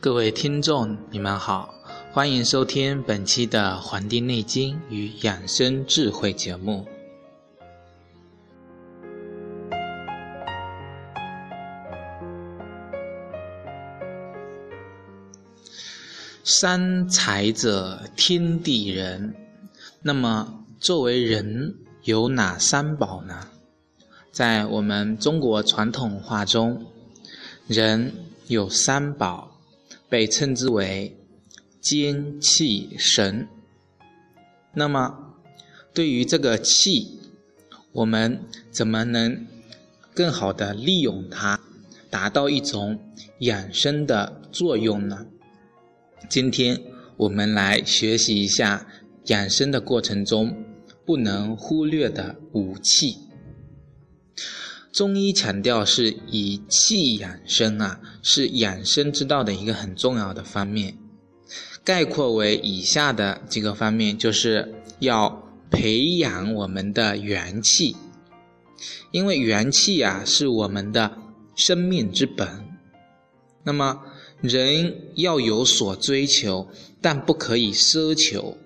各位听众，你们好，欢迎收听本期的《黄帝内经与养生智慧》节目。三才者，天地人。那么，作为人，有哪三宝呢？在我们中国传统文化中，人有三宝。被称之为精气神。那么，对于这个气，我们怎么能更好的利用它，达到一种养生的作用呢？今天我们来学习一下养生的过程中不能忽略的五气。中医强调是以气养生啊，是养生之道的一个很重要的方面。概括为以下的几个方面，就是要培养我们的元气，因为元气啊是我们的生命之本。那么人要有所追求，但不可以奢求。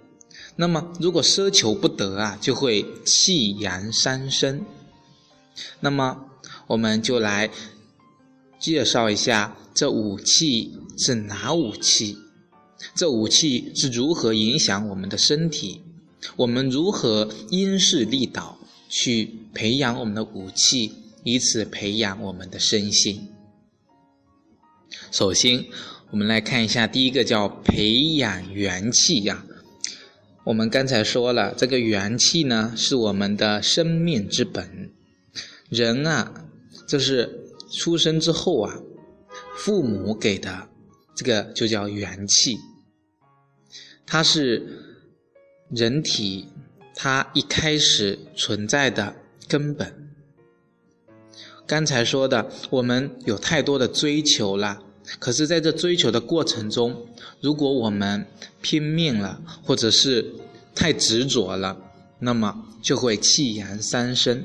那么如果奢求不得啊，就会气阳伤身。那么，我们就来介绍一下这五气是哪五气，这武器是如何影响我们的身体，我们如何因势利导去培养我们的武器，以此培养我们的身心。首先，我们来看一下第一个叫培养元气呀。我们刚才说了，这个元气呢是我们的生命之本。人啊，就是出生之后啊，父母给的这个就叫元气，它是人体它一开始存在的根本。刚才说的，我们有太多的追求了，可是在这追求的过程中，如果我们拼命了，或者是太执着了，那么就会气阳三生。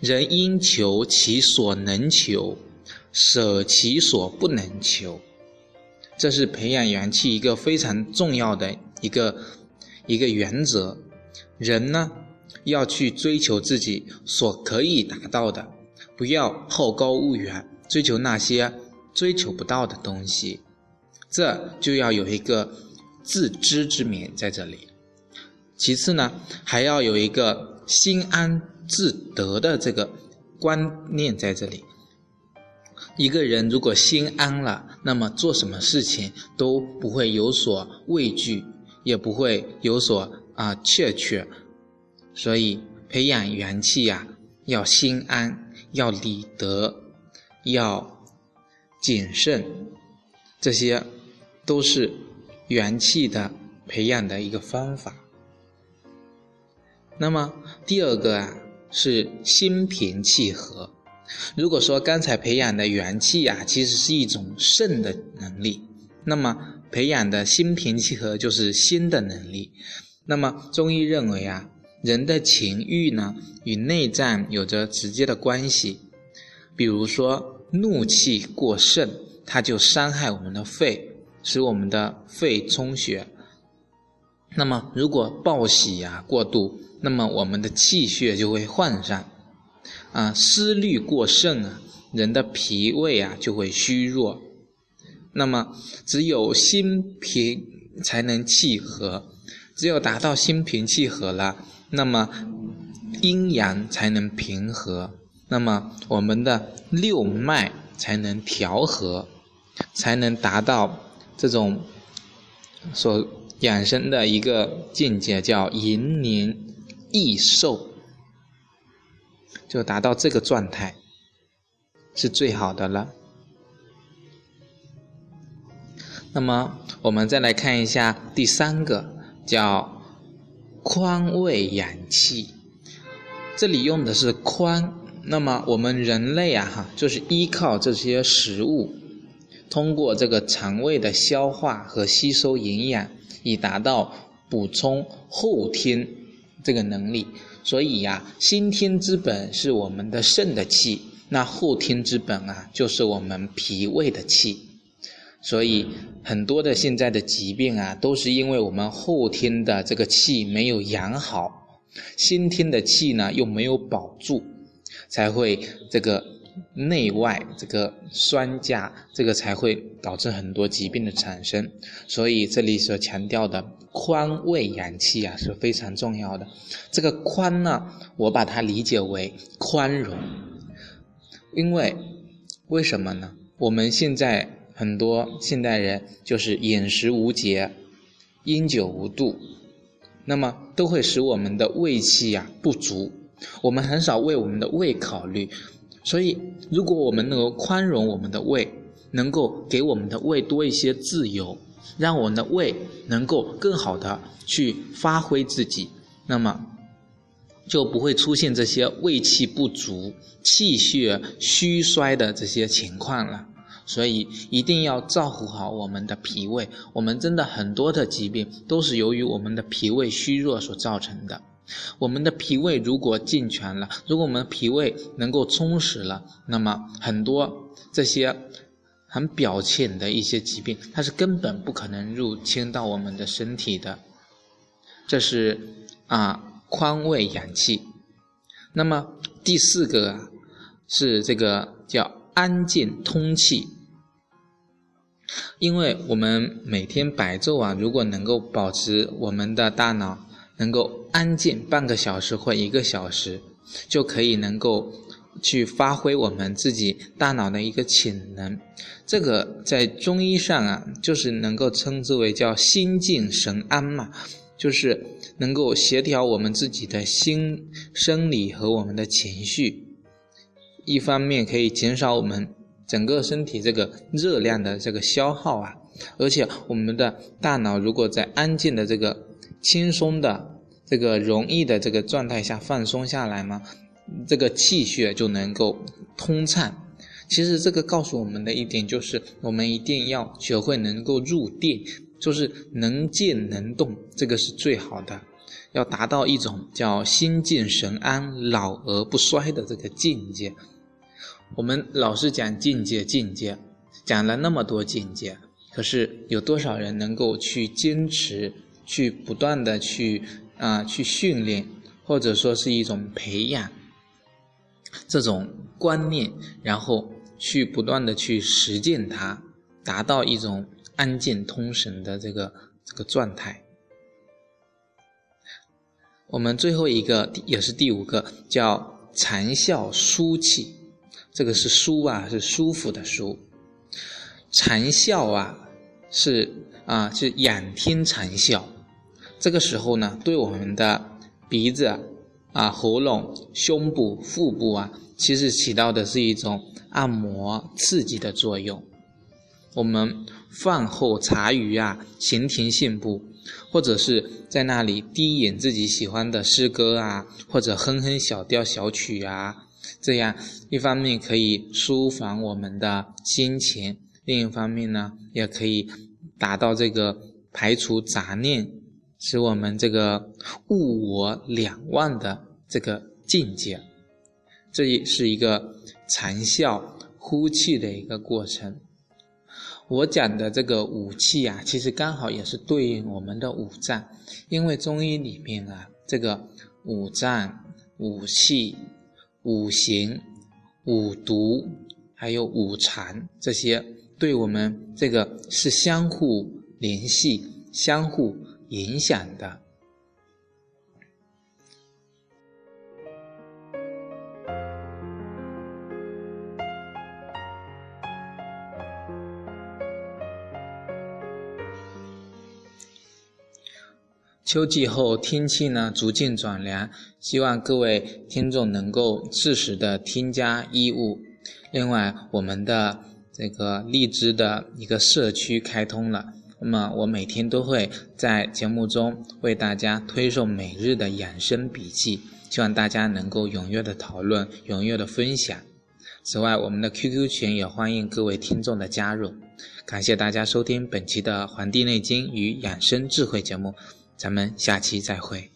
人应求其所能求，舍其所不能求，这是培养元气一个非常重要的一个一个原则。人呢，要去追求自己所可以达到的，不要好高骛远，追求那些追求不到的东西。这就要有一个自知之明在这里。其次呢，还要有一个心安。自得的这个观念在这里。一个人如果心安了，那么做什么事情都不会有所畏惧，也不会有所啊怯怯。所以培养元气呀，要心安，要理得，要谨慎，这些都是元气的培养的一个方法。那么第二个啊。是心平气和。如果说刚才培养的元气呀，其实是一种肾的能力，那么培养的心平气和就是心的能力。那么中医认为啊，人的情欲呢与内脏有着直接的关系。比如说怒气过盛，它就伤害我们的肺，使我们的肺充血。那么如果暴喜呀过度，那么我们的气血就会涣散，啊，思虑过盛啊，人的脾胃啊就会虚弱。那么只有心平才能气和，只有达到心平气和了，那么阴阳才能平和，那么我们的六脉才能调和，才能达到这种所养生的一个境界，叫延年。益寿就达到这个状态是最好的了。那么我们再来看一下第三个，叫宽胃养气。这里用的是宽，那么我们人类啊，哈，就是依靠这些食物，通过这个肠胃的消化和吸收营养，以达到补充后天这个能力。所以呀，先天之本是我们的肾的气，那后天之本啊，就是我们脾胃的气。所以很多的现在的疾病啊，都是因为我们后天的这个气没有养好，先天的气呢又没有保住，才会这个内外这个酸价，这个才会导致很多疾病的产生。所以这里所强调的宽胃养气啊是非常重要的。这个宽呢，我把它理解为宽容，因为为什么呢？我们现在。很多现代人就是饮食无节，饮酒无度，那么都会使我们的胃气呀不足。我们很少为我们的胃考虑，所以如果我们能够宽容我们的胃，能够给我们的胃多一些自由，让我们的胃能够更好的去发挥自己，那么就不会出现这些胃气不足、气血虚衰的这些情况了。所以一定要照顾好我们的脾胃。我们真的很多的疾病都是由于我们的脾胃虚弱所造成的。我们的脾胃如果健全了，如果我们脾胃能够充实了，那么很多这些很表浅的一些疾病，它是根本不可能入侵到我们的身体的。这是啊，宽胃养气。那么第四个啊，是这个叫安静通气。因为我们每天白昼啊，如果能够保持我们的大脑能够安静半个小时或一个小时，就可以能够去发挥我们自己大脑的一个潜能。这个在中医上啊，就是能够称之为叫心静神安嘛，就是能够协调我们自己的心生理和我们的情绪，一方面可以减少我们。整个身体这个热量的这个消耗啊，而且我们的大脑如果在安静的这个轻松的这个容易的这个状态下放松下来嘛，这个气血就能够通畅。其实这个告诉我们的一点就是，我们一定要学会能够入定，就是能静能动，这个是最好的，要达到一种叫心静神安、老而不衰的这个境界。我们老是讲境界，境界，讲了那么多境界，可是有多少人能够去坚持，去不断的去啊去训练，或者说是一种培养这种观念，然后去不断的去实践它，达到一种安静通神的这个这个状态。我们最后一个也是第五个，叫禅笑舒气。这个是舒啊，是舒服的舒。禅笑啊，是啊，是仰天禅笑。这个时候呢，对我们的鼻子啊、喉咙、胸部、腹部啊，其实起到的是一种按摩刺激的作用。我们饭后茶余啊，闲庭信步，或者是在那里低吟自己喜欢的诗歌啊，或者哼哼小调小曲啊。这样一方面可以舒缓我们的心情，另一方面呢，也可以达到这个排除杂念，使我们这个物我两忘的这个境界。这也是一个长啸呼气的一个过程。我讲的这个五气啊，其实刚好也是对应我们的五脏，因为中医里面啊，这个五脏五气。五行、五毒，还有五常，这些对我们这个是相互联系、相互影响的。秋季后天气呢逐渐转凉，希望各位听众能够适时的添加衣物。另外，我们的这个荔枝的一个社区开通了，那么我每天都会在节目中为大家推送每日的养生笔记，希望大家能够踊跃的讨论，踊跃的分享。此外，我们的 QQ 群也欢迎各位听众的加入。感谢大家收听本期的《黄帝内经与养生智慧》节目，咱们下期再会。